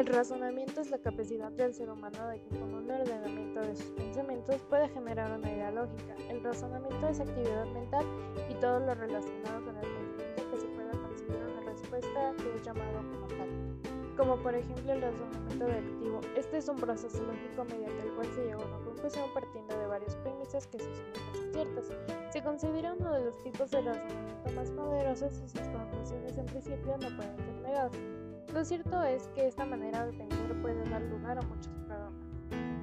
El razonamiento es la capacidad del ser humano de que con un ordenamiento de sus pensamientos puede generar una idea lógica. El razonamiento es actividad mental y todo lo relacionado con el pensamiento que se pueda conseguir una respuesta que es llamado como tal. Como por ejemplo el razonamiento deductivo. Este es un proceso lógico mediante el cual se llega a una conclusión partiendo de varias premisas que se suponen ciertas. Se considera uno de los tipos de razonamiento más poderosos y sus conclusiones en principio no pueden ser negadas. Lo cierto es que esta manera de pensar puede dar lugar a muchos problemas.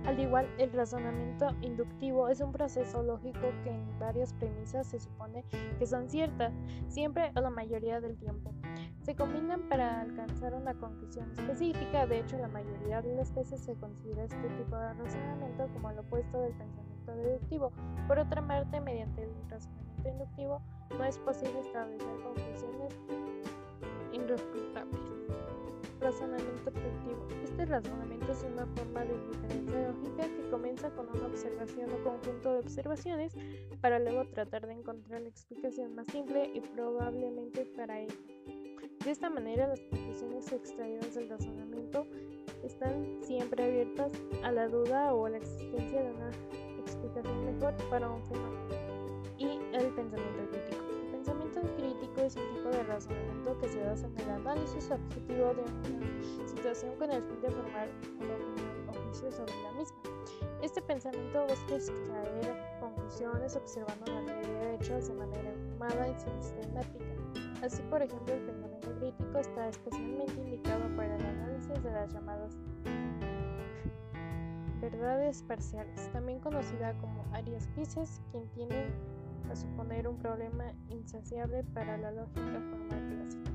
Al igual, el razonamiento inductivo es un proceso lógico que en varias premisas se supone que son ciertas, siempre o la mayoría del tiempo. Se combinan para alcanzar una conclusión específica, de hecho la mayoría de las veces se considera este tipo de razonamiento como el opuesto del pensamiento deductivo. Por otra parte, mediante el razonamiento inductivo no es posible establecer conclusiones. Razonamiento productivo. Este razonamiento es una forma de diferencia lógica que comienza con una observación o conjunto de observaciones para luego tratar de encontrar la explicación más simple y probablemente para ello. De esta manera, las conclusiones extraídas del razonamiento están siempre abiertas a la duda o a la existencia de una explicación mejor para un fenómeno. Y el pensamiento crítico es un tipo de razonamiento que se basa en el análisis objetivo de una situación con el fin de formar una opinión o juicio sobre la misma. Este pensamiento busca extraer conclusiones observando la mayoría de hechos de manera informada y sistemática. Así, por ejemplo, el pensamiento crítico está especialmente indicado para el análisis de las llamadas verdades parciales, también conocida como áreas grises, quien tiene a suponer un problema insaciable para la lógica formal clásica.